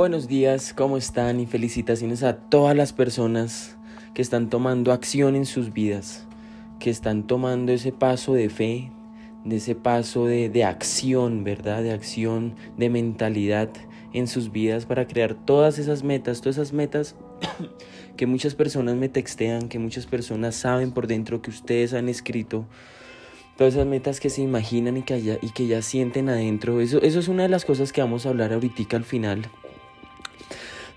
Buenos días, ¿cómo están? Y felicitaciones a todas las personas que están tomando acción en sus vidas, que están tomando ese paso de fe, de ese paso de, de acción, ¿verdad? De acción, de mentalidad en sus vidas para crear todas esas metas, todas esas metas que muchas personas me textean, que muchas personas saben por dentro que ustedes han escrito todas esas metas que se imaginan y que, ya, y que ya sienten adentro. Eso, eso es una de las cosas que vamos a hablar ahorita al final.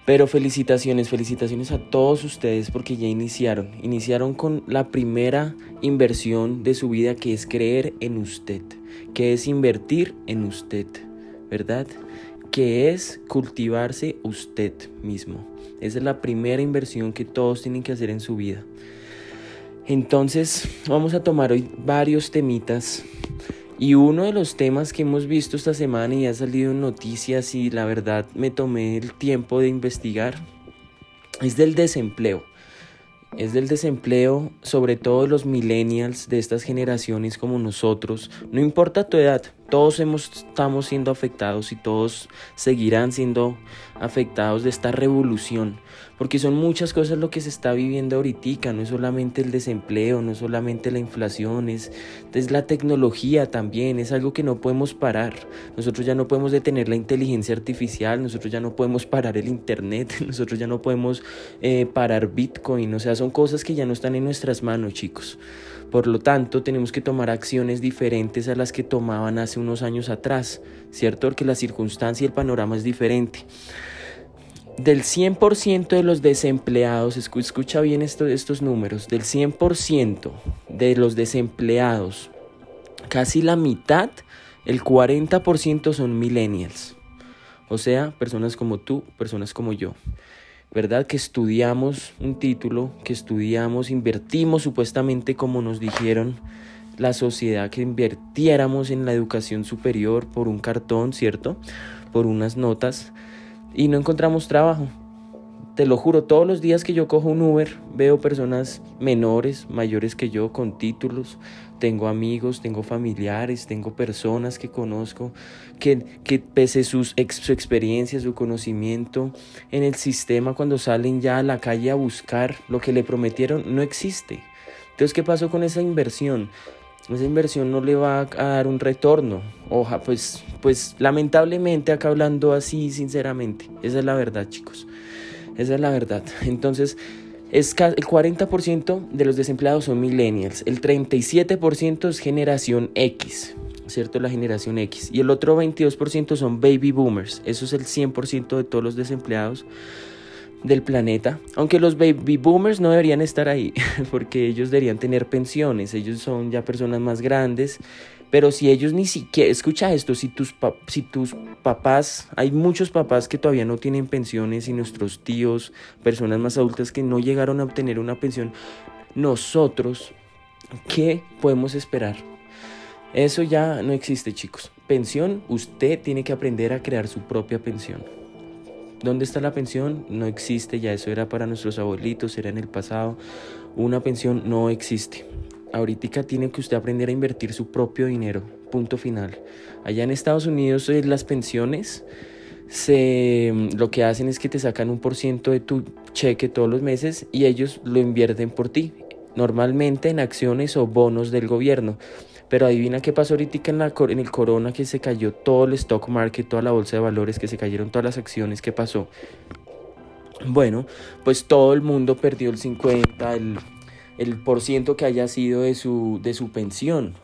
Pero felicitaciones, felicitaciones a todos ustedes porque ya iniciaron. Iniciaron con la primera inversión de su vida que es creer en usted, que es invertir en usted, ¿verdad? Que es cultivarse usted mismo. Esa es la primera inversión que todos tienen que hacer en su vida. Entonces vamos a tomar hoy varios temitas y uno de los temas que hemos visto esta semana y ha salido en noticias y la verdad me tomé el tiempo de investigar es del desempleo. Es del desempleo, sobre todo los millennials de estas generaciones como nosotros. No importa tu edad, todos hemos, estamos siendo afectados y todos seguirán siendo afectados de esta revolución, porque son muchas cosas lo que se está viviendo ahorita, no es solamente el desempleo, no es solamente la inflación, es, es la tecnología también, es algo que no podemos parar. Nosotros ya no podemos detener la inteligencia artificial, nosotros ya no podemos parar el Internet, nosotros ya no podemos eh, parar Bitcoin, o sea, son cosas que ya no están en nuestras manos, chicos. Por lo tanto, tenemos que tomar acciones diferentes a las que tomaban hace unos años atrás, ¿cierto? Porque la circunstancia y el panorama es diferente. Del 100% de los desempleados, escucha bien estos números, del 100% de los desempleados, casi la mitad, el 40% son millennials. O sea, personas como tú, personas como yo. ¿Verdad? Que estudiamos un título, que estudiamos, invertimos supuestamente como nos dijeron la sociedad, que invirtiéramos en la educación superior por un cartón, ¿cierto? Por unas notas y no encontramos trabajo. Te lo juro, todos los días que yo cojo un Uber veo personas menores, mayores que yo, con títulos. Tengo amigos, tengo familiares, tengo personas que conozco que, que pese sus su experiencia, su conocimiento en el sistema, cuando salen ya a la calle a buscar lo que le prometieron, no existe. Entonces, ¿qué pasó con esa inversión? esa inversión no le va a dar un retorno. Oja, pues, pues lamentablemente acá hablando así, sinceramente, esa es la verdad, chicos. Esa es la verdad. Entonces, es el 40% de los desempleados son millennials, el 37% es generación X, ¿cierto? La generación X. Y el otro 22% son baby boomers. Eso es el 100% de todos los desempleados del planeta. Aunque los baby boomers no deberían estar ahí, porque ellos deberían tener pensiones. Ellos son ya personas más grandes pero si ellos ni siquiera, escucha esto, si tus, si tus papás, hay muchos papás que todavía no tienen pensiones y nuestros tíos, personas más adultas que no llegaron a obtener una pensión, nosotros, ¿qué podemos esperar? Eso ya no existe, chicos. Pensión, usted tiene que aprender a crear su propia pensión. ¿Dónde está la pensión? No existe, ya eso era para nuestros abuelitos, era en el pasado. Una pensión no existe ahorita tiene que usted aprender a invertir su propio dinero, punto final. Allá en Estados Unidos eh, las pensiones se, mm, lo que hacen es que te sacan un por ciento de tu cheque todos los meses y ellos lo invierten por ti, normalmente en acciones o bonos del gobierno. Pero adivina qué pasó ahorita en, la, en el corona que se cayó todo el stock market, toda la bolsa de valores, que se cayeron todas las acciones, ¿qué pasó? Bueno, pues todo el mundo perdió el 50, el el por ciento que haya sido de su, de su pensión.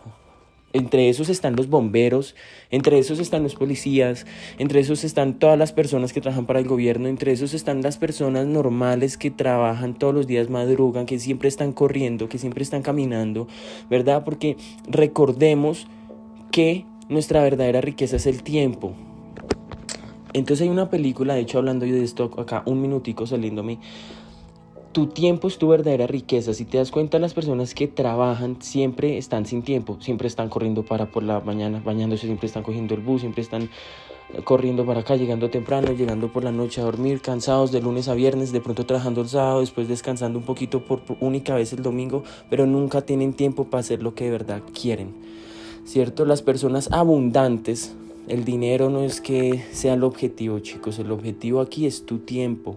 Entre esos están los bomberos, entre esos están los policías, entre esos están todas las personas que trabajan para el gobierno, entre esos están las personas normales que trabajan todos los días, madrugan, que siempre están corriendo, que siempre están caminando, ¿verdad? Porque recordemos que nuestra verdadera riqueza es el tiempo. Entonces hay una película, de hecho hablando yo de esto acá, un minutico saliéndome, tu tiempo es tu verdadera riqueza. Si te das cuenta, las personas que trabajan siempre están sin tiempo, siempre están corriendo para por la mañana, bañándose, siempre están cogiendo el bus, siempre están eh, corriendo para acá, llegando temprano, llegando por la noche a dormir, cansados de lunes a viernes, de pronto trabajando el sábado, después descansando un poquito por, única vez el domingo, pero nunca tienen tiempo para hacer lo que de verdad quieren. ¿Cierto? Las personas abundantes el dinero no es que sea el objetivo, chicos. El objetivo aquí es tu tiempo,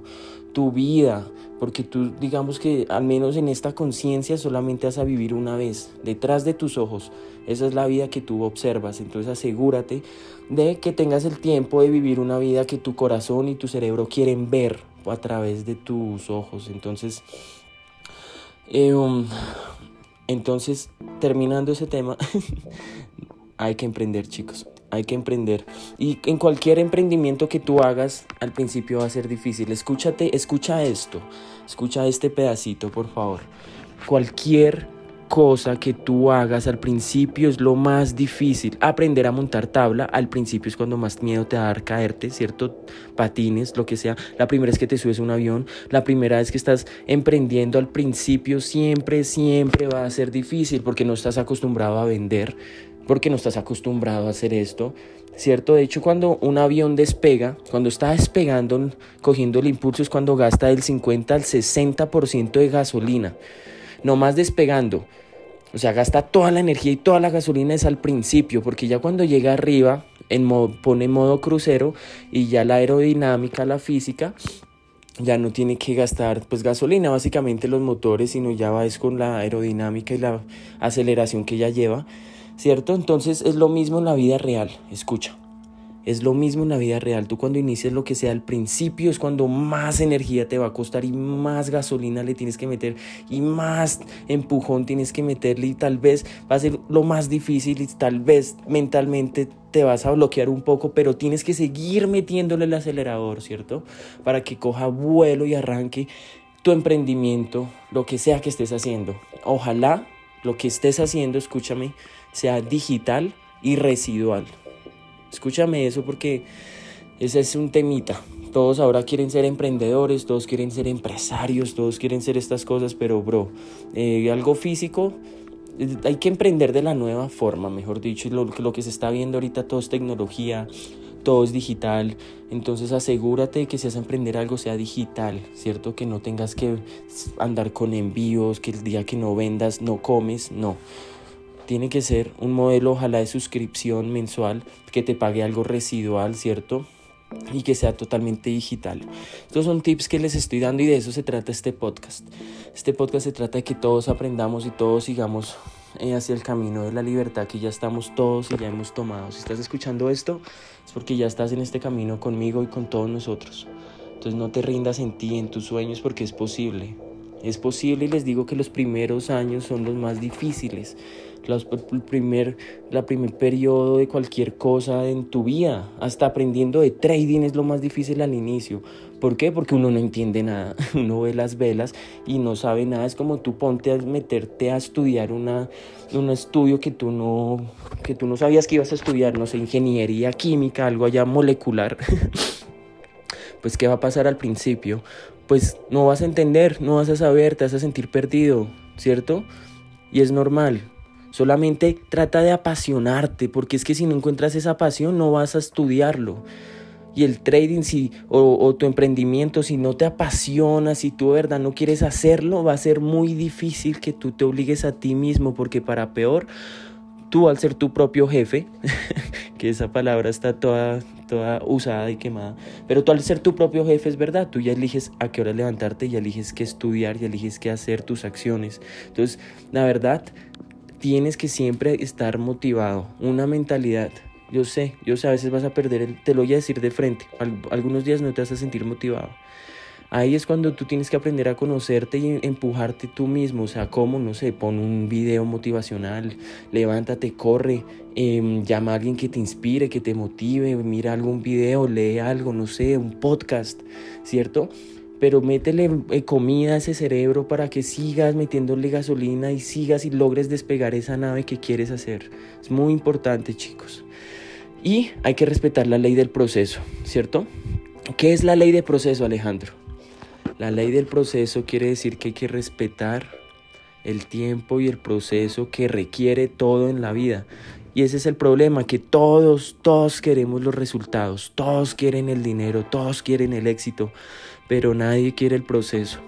tu vida, porque tú digamos que al menos en esta conciencia solamente vas a vivir una vez, detrás de tus ojos. Esa es la vida que tú observas, entonces asegúrate de que tengas el tiempo de vivir una vida que tu corazón y tu cerebro quieren ver a través de tus ojos. Entonces, eh, um, entonces terminando ese tema, hay que emprender chicos hay que emprender. Y en cualquier emprendimiento que tú hagas, al principio va a ser difícil. Escúchate, escucha esto, escucha este pedacito, por favor. Cualquier cosa que tú hagas al principio es lo más difícil. Aprender a montar tabla al principio es cuando más miedo te va a dar caerte, ¿cierto? Patines, lo que sea. La primera vez que te subes un avión, la primera vez que estás emprendiendo al principio siempre, siempre va a ser difícil porque no estás acostumbrado a vender porque no estás acostumbrado a hacer esto, ¿cierto? De hecho, cuando un avión despega, cuando está despegando, cogiendo el impulso, es cuando gasta del 50 al 60% de gasolina, no más despegando. O sea, gasta toda la energía y toda la gasolina es al principio, porque ya cuando llega arriba, en pone modo crucero y ya la aerodinámica, la física, ya no tiene que gastar pues gasolina básicamente los motores, sino ya va es con la aerodinámica y la aceleración que ya lleva. ¿Cierto? Entonces es lo mismo en la vida real, escucha. Es lo mismo en la vida real. Tú cuando inicias lo que sea al principio es cuando más energía te va a costar y más gasolina le tienes que meter y más empujón tienes que meterle y tal vez va a ser lo más difícil y tal vez mentalmente te vas a bloquear un poco, pero tienes que seguir metiéndole el acelerador, ¿cierto? Para que coja vuelo y arranque tu emprendimiento, lo que sea que estés haciendo. Ojalá lo que estés haciendo, escúchame, sea digital y residual. Escúchame eso porque ese es un temita. Todos ahora quieren ser emprendedores, todos quieren ser empresarios, todos quieren ser estas cosas, pero bro, eh, algo físico, eh, hay que emprender de la nueva forma, mejor dicho, lo, lo que se está viendo ahorita todo es tecnología, todo es digital, entonces asegúrate que si vas a emprender algo sea digital, ¿cierto? Que no tengas que andar con envíos, que el día que no vendas no comes, no tiene que ser un modelo ojalá de suscripción mensual que te pague algo residual, ¿cierto? y que sea totalmente digital. Estos son tips que les estoy dando y de eso se trata este podcast. Este podcast se trata de que todos aprendamos y todos sigamos eh, hacia el camino de la libertad que ya estamos todos y ya hemos tomado. Si estás escuchando esto es porque ya estás en este camino conmigo y con todos nosotros. Entonces no te rindas en ti, en tus sueños porque es posible. Es posible y les digo que los primeros años son los más difíciles el primer, la primer periodo de cualquier cosa en tu vida. Hasta aprendiendo de trading es lo más difícil al inicio. ¿Por qué? Porque uno no entiende nada. Uno ve las velas y no sabe nada. Es como tú ponte a meterte a estudiar una, un estudio que tú, no, que tú no sabías que ibas a estudiar, no sé, ingeniería química, algo allá molecular. pues ¿qué va a pasar al principio? Pues no vas a entender, no vas a saber, te vas a sentir perdido, ¿cierto? Y es normal, Solamente trata de apasionarte, porque es que si no encuentras esa pasión no vas a estudiarlo. Y el trading si, o, tu emprendimiento, si no te apasiona, si tú de verdad no quieres hacerlo, va a ser muy difícil que tú te obligues a ti mismo, porque para peor, tú al ser tu propio jefe, que esa palabra está toda, toda usada y quemada, pero tú al ser tu propio jefe es verdad, tú ya eliges a qué hora levantarte, ya eliges qué estudiar, ya eliges qué hacer tus acciones. Entonces, la verdad, tienes que siempre estar motivado, una mentalidad. Yo sé, yo sé, a veces vas a perder, el, te lo voy a decir de frente, algunos días no te vas a sentir motivado. Ahí es cuando tú tienes que aprender a conocerte y empujarte tú mismo. O sea, como, no sé, pon un video motivacional, levántate, corre, em, llama a alguien que te inspire, que te motive, mira algún video, lee algo, no sé, un podcast, ¿cierto? pero métele eh, comida a ese cerebro para que sigas metiéndole gasolina y sigas y logres despegar esa nave que quieres hacer. Es muy importante, chicos. Y hay que respetar la ley del proceso, ¿cierto? ¿Qué es la ley del proceso, Alejandro? La ley del proceso quiere decir que hay que respetar el tiempo y el proceso que requiere todo en la vida. Y ese es el problema, que todos, todos queremos los resultados, todos quieren el dinero, todos quieren el éxito, pero nadie quiere el proceso.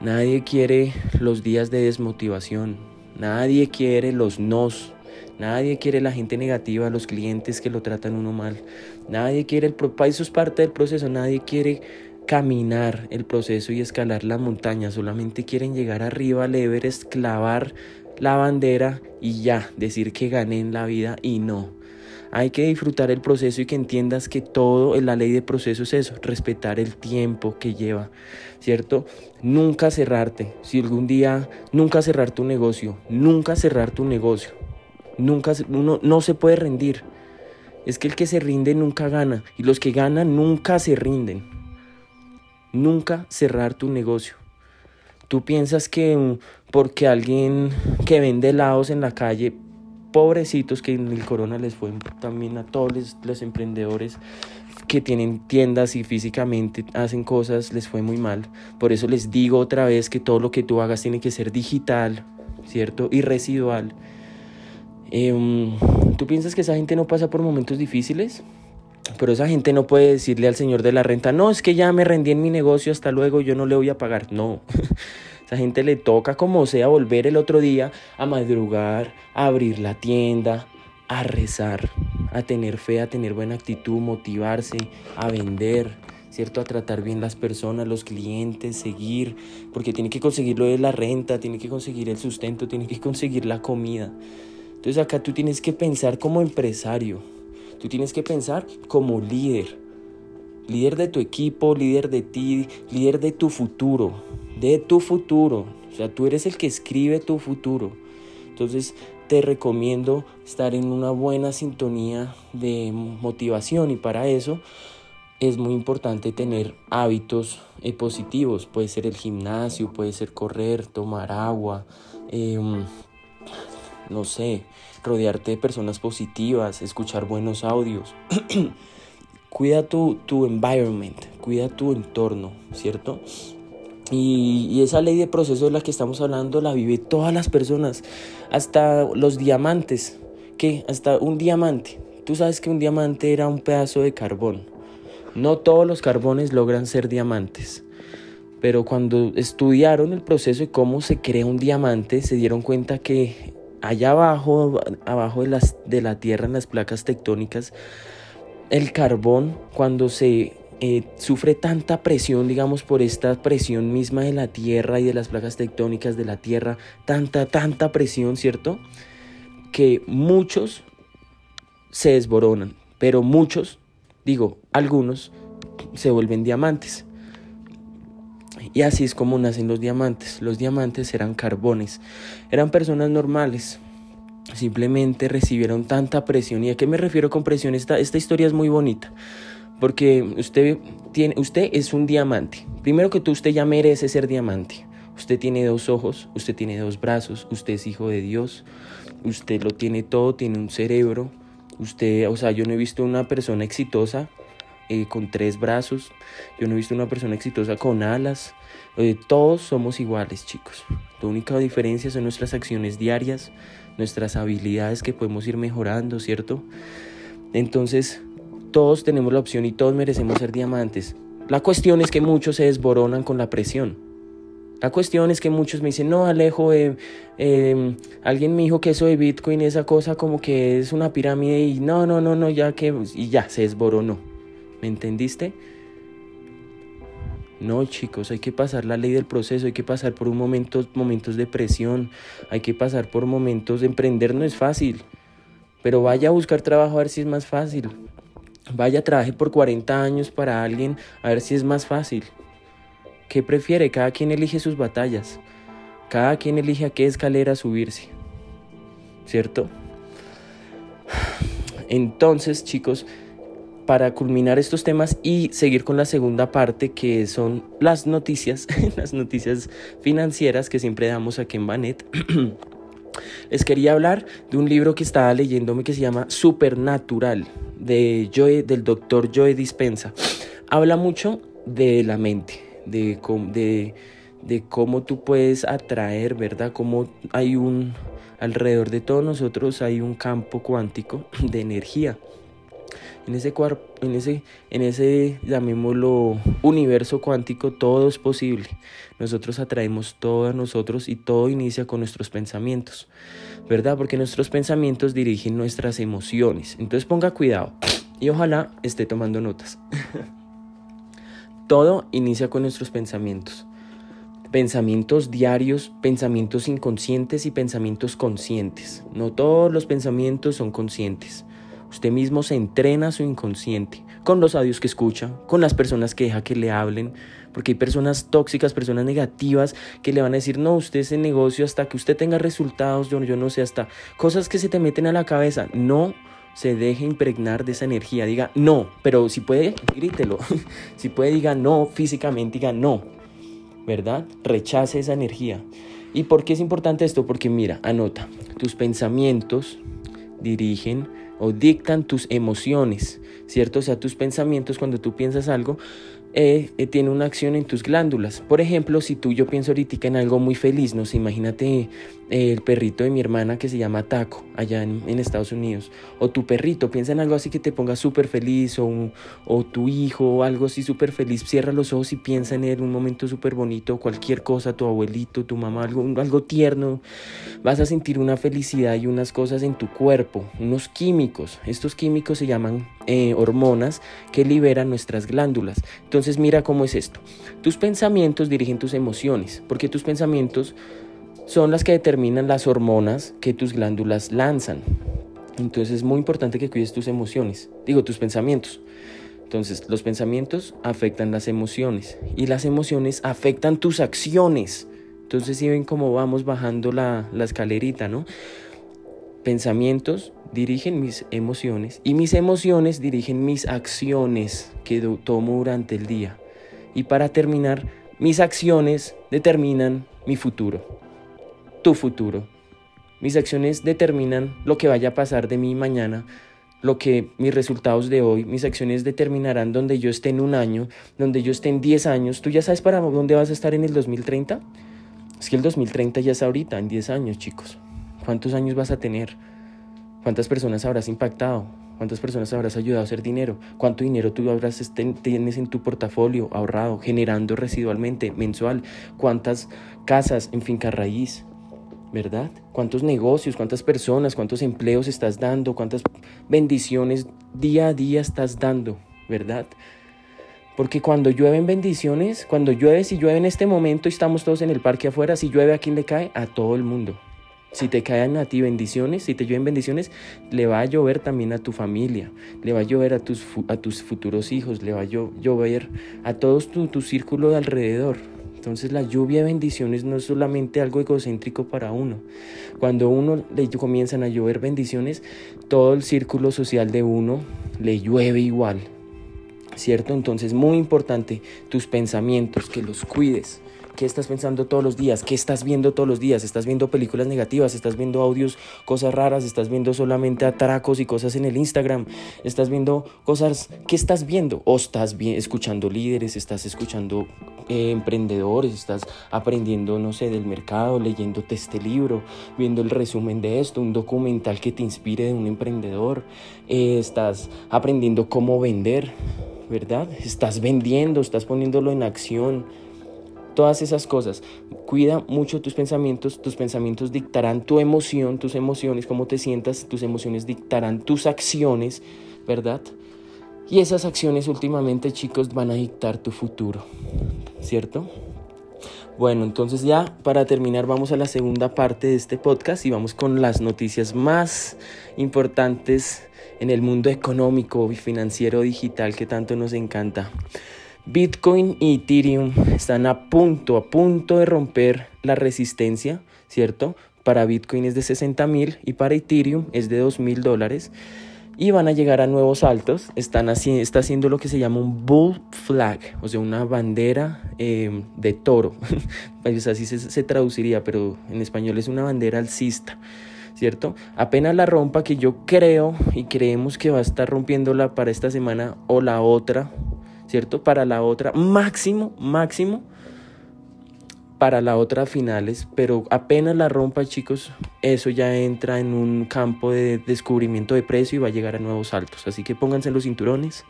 Nadie quiere los días de desmotivación. Nadie quiere los nos. Nadie quiere la gente negativa, los clientes que lo tratan uno mal. Nadie quiere el eso es parte del proceso. Nadie quiere caminar el proceso y escalar la montaña. Solamente quieren llegar arriba al Everest, clavar la bandera y ya, decir que gané en la vida y no. Hay que disfrutar el proceso y que entiendas que todo en la ley de proceso es eso, respetar el tiempo que lleva, ¿cierto? Nunca cerrarte. Si algún día, nunca cerrar tu negocio, nunca cerrar tu negocio. Nunca, uno no se puede rendir. Es que el que se rinde nunca gana y los que ganan nunca se rinden. Nunca cerrar tu negocio. Tú piensas que mm, porque alguien que vende helados en la calle, pobrecitos que en el corona les fue también a todos los, emprendedores que tienen tiendas y físicamente hacen cosas, les fue muy mal. Por eso les digo otra vez que todo lo que tú hagas tiene que ser digital, ¿cierto? Y residual. Em, ¿Tú piensas que esa gente no pasa por momentos difíciles? Pero esa gente no puede decirle al señor de la renta, no, es que ya me rendí en mi negocio, hasta luego, yo no le voy a pagar. No, esa gente le toca como sea volver el otro día a madrugar, a abrir la tienda, a rezar, a tener fe, a tener buena actitud, motivarse, a vender, ¿cierto? A tratar bien las personas, los clientes, seguir, porque tiene que conseguir lo de la renta, tiene que conseguir el sustento, tiene que conseguir la comida. Entonces acá tú tienes que pensar como empresario, tú tienes que pensar como líder, líder de tu equipo, líder de ti, líder de tu futuro, de tu futuro. O sea, tú eres el que escribe tu futuro. Entonces te recomiendo estar en una buena sintonía de motivación y para eso es muy importante tener hábitos eh, positivos. Puede ser el gimnasio, puede ser correr, tomar agua, em, no sé, rodearte de personas positivas, escuchar buenos audios. cuida tu, tu environment, cuida tu entorno, ¿cierto? Y, esa ley de proceso de la que estamos hablando la vive todas las personas, hasta los diamantes, ¿qué? Hasta un diamante. Tú sabes que un diamante era un pedazo de carbón. No todos los carbones logran ser diamantes. Pero cuando estudiaron el proceso de cómo se crea un diamante, se dieron cuenta que allá abajo, abajo de, las, de la Tierra, en las placas tectónicas, el carbón, cuando se eh, sufre tanta presión, digamos, por esta presión misma de la Tierra y de las placas tectónicas de la Tierra, tanta, tanta presión, ¿cierto? Que muchos se desboronan, pero muchos, digo, algunos, se vuelven diamantes. Y así es como nacen los diamantes. Los diamantes eran carbones, eran personas normales, simplemente recibieron tanta presión. ¿Y a qué me refiero con presión? Esta, esta historia es muy bonita. Porque usted, tiene, usted es un diamante. Primero que tú, usted ya merece ser diamante. Usted tiene dos ojos, usted tiene dos brazos, usted es hijo de Dios, usted lo tiene todo, tiene un cerebro. Usted, o sea, yo no he visto una persona exitosa eh, con tres brazos, yo no he visto una persona exitosa con alas. Eh, todos somos iguales, chicos. La única diferencia son nuestras acciones diarias, nuestras habilidades que podemos ir mejorando, ¿cierto? Entonces, todos tenemos la opción y todos merecemos ser diamantes. La cuestión es que muchos se desboronan con la presión. La cuestión es que muchos me dicen, no, Alejo, eh, em, alguien me dijo que eso de Bitcoin, esa cosa como que es una pirámide y no, no, no, no, ya que, y ya, se desboronó. ¿Me entendiste? No, chicos, hay que pasar la ley del proceso, hay que pasar por un momento, momentos de presión, hay que pasar por momentos de emprender, no es fácil. Pero vaya a buscar trabajo a ver si es más fácil. Vaya, trabaje por 40 años para alguien a ver si es más fácil. ¿Qué prefiere? Cada quien elige sus batallas. Cada quien elige a qué escalera subirse. ¿Cierto? Entonces, chicos, para culminar estos temas y seguir con la segunda parte que son las noticias, las noticias financieras que siempre damos aquí en Banet. Les quería hablar de un libro que estaba leyéndome que se llama Supernatural de Joe, del doctor Joe Dispensa. Habla mucho de la mente, de, de, de cómo tú puedes atraer, ¿verdad? Cómo hay un, alrededor de todos nosotros hay un campo cuántico de energía En ese, en ese, en ese, llamémoslo, universo cuántico, todo es posible. Nosotros atraemos todo a nosotros y todo inicia con nuestros pensamientos, ¿verdad? Porque nuestros pensamientos dirigen nuestras emociones. Entonces ponga cuidado y ojalá esté tomando notas. todo inicia con nuestros pensamientos. Pensamientos diarios, pensamientos inconscientes y pensamientos conscientes. No todos los pensamientos son conscientes. Usted mismo se entrena su inconsciente con los audios que escucha, con las personas que deja que le hablen, porque hay personas tóxicas, personas negativas que le van a decir, no, usted es el negocio hasta que usted tenga resultados, yo, yo no sé, hasta cosas que se te meten a la cabeza. No se deje impregnar de esa energía, diga no, pero si puede, grítelo. si puede, diga no físicamente, diga no, ¿verdad? Rechace esa energía. ¿Y por qué es importante esto? Porque mira, anota, tus pensamientos dirigen o dictan tus emociones, ¿cierto? O sea, tus pensamientos cuando tú piensas algo eh, eh, tiene una acción en tus glándulas. Por ejemplo, si tú yo pienso ahorita en algo muy feliz, no sé, imagínate el perrito de mi hermana que se llama Taco allá en, Estados Unidos, o tu perrito, piensa en algo así que te ponga súper feliz, o, o tu hijo, o algo así súper feliz, cierra los ojos y piensa en él un momento súper bonito, cualquier cosa, tu abuelito, tu mamá, algo, algo tierno, vas a sentir una felicidad y unas cosas en tu cuerpo, unos químicos, estos químicos se llaman hormonas que liberan nuestras glándulas. Entonces mira cómo es esto. Tus pensamientos dirigen tus emociones, porque tus pensamientos son las que determinan las hormonas que tus glándulas lanzan. Entonces es muy importante que cuides tus emociones, digo tus pensamientos. Entonces los pensamientos afectan las emociones y las emociones afectan tus acciones. Entonces si ven cómo vamos bajando la, la escalerita, ¿no? Pensamientos dirigen mis emociones y mis emociones dirigen mis acciones que tomo durante el día. Y para terminar, mis acciones determinan mi futuro, tu futuro. Mis acciones determinan lo que vaya a pasar de mí mañana, lo que mis resultados de hoy, mis acciones determinarán donde yo esté en un año, donde yo esté en 10 años. ¿Tú ya sabes para dónde vas a estar en el 2030? Es que el 2030 ya es ahorita, en 10 años, chicos. ¿Cuántos años vas a tener? ¿Cuántas personas habrás impactado? ¿Cuántas personas habrás ayudado a hacer dinero? ¿Cuánto dinero tú habrás tienes en tu portafolio ahorrado, generando residualmente, mensual? ¿Cuántas casas en finca raíz? ¿Verdad? ¿Cuántos negocios, cuántas personas, cuántos empleos estás dando? ¿Cuántas bendiciones día a día estás dando? ¿Verdad? Porque cuando llueven bendiciones, cuando llueve, si llueve en este momento y estamos todos en el parque afuera, si llueve a quién le cae? A todo el mundo. Si te caen a ti bendiciones, si te llueven bendiciones, le va a llover también a tu familia, le va a llover a tus, a tus futuros hijos, le va a llover a todos tu, tu círculo de alrededor. Entonces la lluvia de bendiciones no es solamente algo egocéntrico para uno. Cuando uno le comienzan a llover bendiciones, todo el círculo social de uno le llueve igual. ¿Cierto? Entonces muy importante tus pensamientos, que los cuides ¿Qué estás pensando todos los días? ¿Qué estás viendo todos los días? ¿Estás viendo películas negativas? ¿Estás viendo audios, cosas raras? ¿Estás viendo solamente atracos y cosas en el Instagram? ¿Estás viendo cosas? ¿Qué estás viendo? ¿O estás escuchando líderes? ¿Estás escuchando eh, emprendedores? ¿Estás aprendiendo, no sé, del mercado? ¿Leyéndote este libro? ¿Viendo el resumen de esto? ¿Un documental que te inspire de un emprendedor? Eh, ¿Estás aprendiendo cómo vender? ¿Verdad? ¿Estás vendiendo? ¿Estás poniéndolo en acción? Todas esas cosas. Cuida mucho tus pensamientos, tus pensamientos dictarán tu emoción, tus emociones, cómo te sientas, tus emociones dictarán tus acciones, ¿verdad? Y esas acciones últimamente, chicos, van a dictar tu futuro, ¿cierto? Bueno, entonces ya para terminar vamos a la segunda parte de este podcast y vamos con las noticias más importantes en el mundo económico y financiero digital que tanto nos encanta. Bitcoin y Ethereum están a punto, a punto de romper la resistencia, ¿cierto? Para Bitcoin es de 60 mil y para Ethereum es de 2 mil dólares. Y van a llegar a nuevos altos. Están está haciendo lo que se llama un bull flag, o sea, una bandera em, de toro. así se, se traduciría, pero en español es una bandera alcista. ¿cierto? Apenas la rompa, que yo creo y creemos que va a estar rompiéndola para esta semana o la otra, ¿cierto? Para la otra, máximo, máximo, para la otra finales, pero apenas la rompa, chicos, eso ya entra en un campo de descubrimiento de precio y va a llegar a nuevos altos. Así que pónganse los cinturones.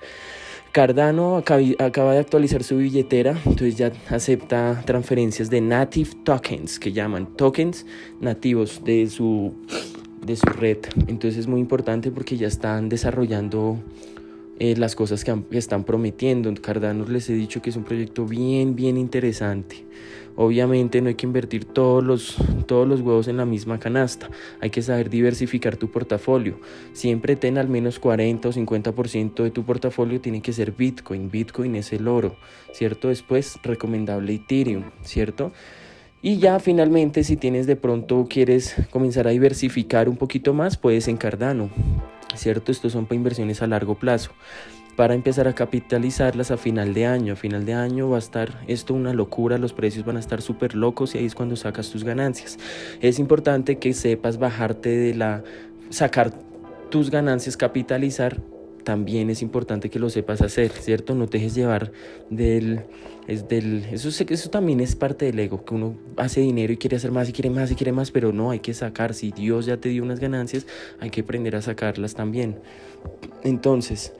Cardano acaba de actualizar su billetera, entonces ya acepta transferencias de native tokens, que llaman tokens nativos de su, de su red. Entonces es muy importante porque ya están desarrollando eh, las cosas que, están prometiendo. Cardano les he dicho que es un proyecto bien, bien interesante. Obviamente no hay que invertir todos los, todos los huevos en la misma canasta. Hay que saber diversificar tu portafolio. Siempre ten al menos 40 o 50% de tu portafolio tiene que ser Bitcoin. Bitcoin es el oro, ¿cierto? Después recomendable Ethereum, ¿cierto? Y ya finalmente si tienes de pronto quieres comenzar a diversificar un poquito más, puedes en Cardano. ¿Cierto? Estos son para inversiones a largo plazo. Para empezar a capitalizarlas a final de año. A final de año va a estar esto una locura, los precios van a estar súper locos y ahí es cuando sacas tus ganancias. Es importante que sepas bajarte de la... sacar tus ganancias, capitalizar también es importante que lo sepas hacer, ¿cierto? No te dejes llevar del... Es del eso, eso también es parte del ego, que uno hace dinero y quiere hacer más y quiere más y quiere más, pero no, hay que sacar. Si Dios ya te dio unas ganancias, hay que aprender a sacarlas también. Entonces,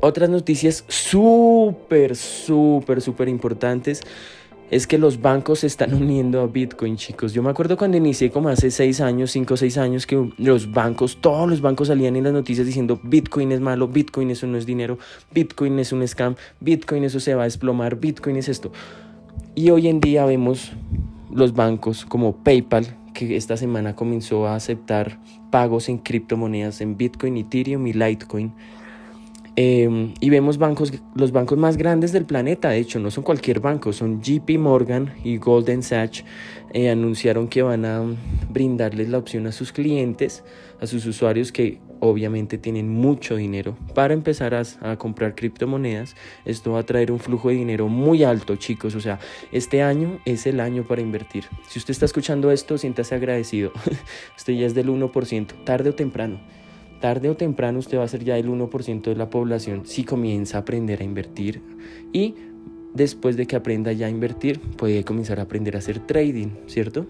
otras noticias súper, súper, súper importantes es que los bancos se están uniendo a Bitcoin, chicos. Yo me acuerdo cuando inicié como hace seis años, cinco o seis años, que los bancos, todos los bancos salían en las noticias diciendo Bitcoin es malo, Bitcoin eso no es dinero, Bitcoin es un scam, Bitcoin eso se va a desplomar, Bitcoin es esto. Y hoy en día vemos los bancos como PayPal, que esta semana comenzó a aceptar pagos en criptomonedas, en Bitcoin, Ethereum y Litecoin Em, y vemos bancos, los bancos más grandes del planeta, de hecho, no son cualquier banco, son JP Morgan y Golden Sachs. Eh, anunciaron que van a brindarles la opción a sus clientes, a sus usuarios que obviamente tienen mucho dinero para empezar a, a, comprar criptomonedas. Esto va a traer un flujo de dinero muy alto, chicos. O sea, este año es el año para invertir. Si usted está escuchando esto, siéntase agradecido. usted ya es del 1%, tarde o temprano tarde o temprano usted va a ser ya el 1% de la población si comienza a aprender a invertir y después de que aprenda ya a invertir puede comenzar a aprender a hacer trading, ¿cierto?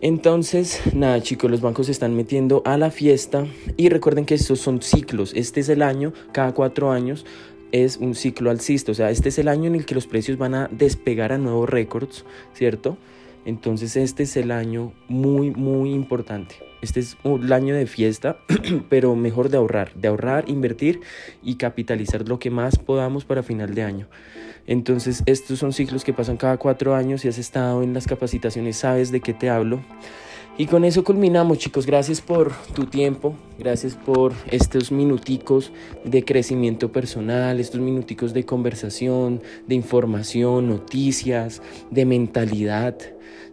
Entonces, nada chicos, los bancos se están metiendo a la fiesta y recuerden que estos son ciclos. Este es el año, cada cuatro años es un ciclo alcista, o sea, este es el año en el que los precios van a despegar a nuevos récords, ¿cierto? Entonces este es el año muy, muy importante. Este es el año de fiesta, pero mejor de ahorrar, de ahorrar, invertir y capitalizar lo que más podamos para final de año. Entonces estos son ciclos que pasan cada cuatro años. Si has estado en las capacitaciones, sabes de qué te hablo. Y con eso culminamos, chicos. Gracias por tu tiempo, gracias por estos minuticos de crecimiento personal, estos minuticos de conversación, de información, noticias, de mentalidad.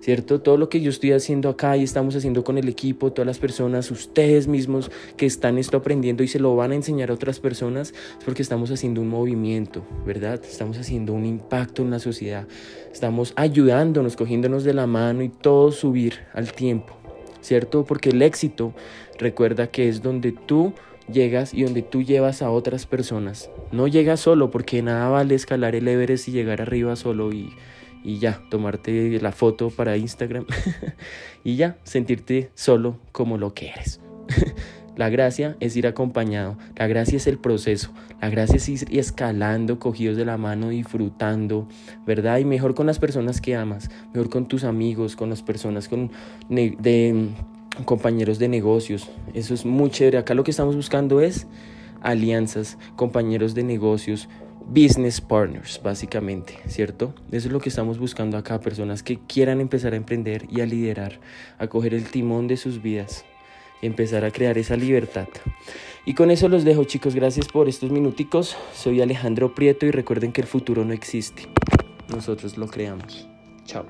¿Cierto? Todo lo que yo estoy haciendo acá y estamos haciendo con el equipo, todas las personas, ustedes mismos que están esto aprendiendo y se lo van a enseñar a otras personas, es porque estamos haciendo un movimiento, ¿verdad? Estamos haciendo un impacto en la sociedad, estamos ayudándonos, cogiéndonos de la mano y todo subir al tiempo, ¿cierto? Porque el éxito, recuerda que es donde tú llegas y donde tú llevas a otras personas. No llegas solo porque nada vale escalar el Everest y llegar arriba solo y y ya, tomarte la foto para Instagram y ya, sentirte solo como lo que eres. La gracia es ir acompañado, la gracia es el proceso, la gracia es ir escalando, cogidos de la mano, disfrutando, ¿verdad? Y mejor con las personas que amas, mejor con tus amigos, con las personas, con de, compañeros de negocios. Eso es muy chévere. Acá lo que estamos buscando es alianzas, compañeros de negocios, business partners, básicamente, ¿cierto? Eso es lo que estamos buscando acá, personas que quieran empezar a emprender y a liderar, a coger el timón de sus vidas, y empezar a crear esa libertad. Y con eso los dejo, chicos, gracias por estos minuticos. Soy Alejandro Prieto y recuerden que el futuro no existe, nosotros lo creamos. Chao.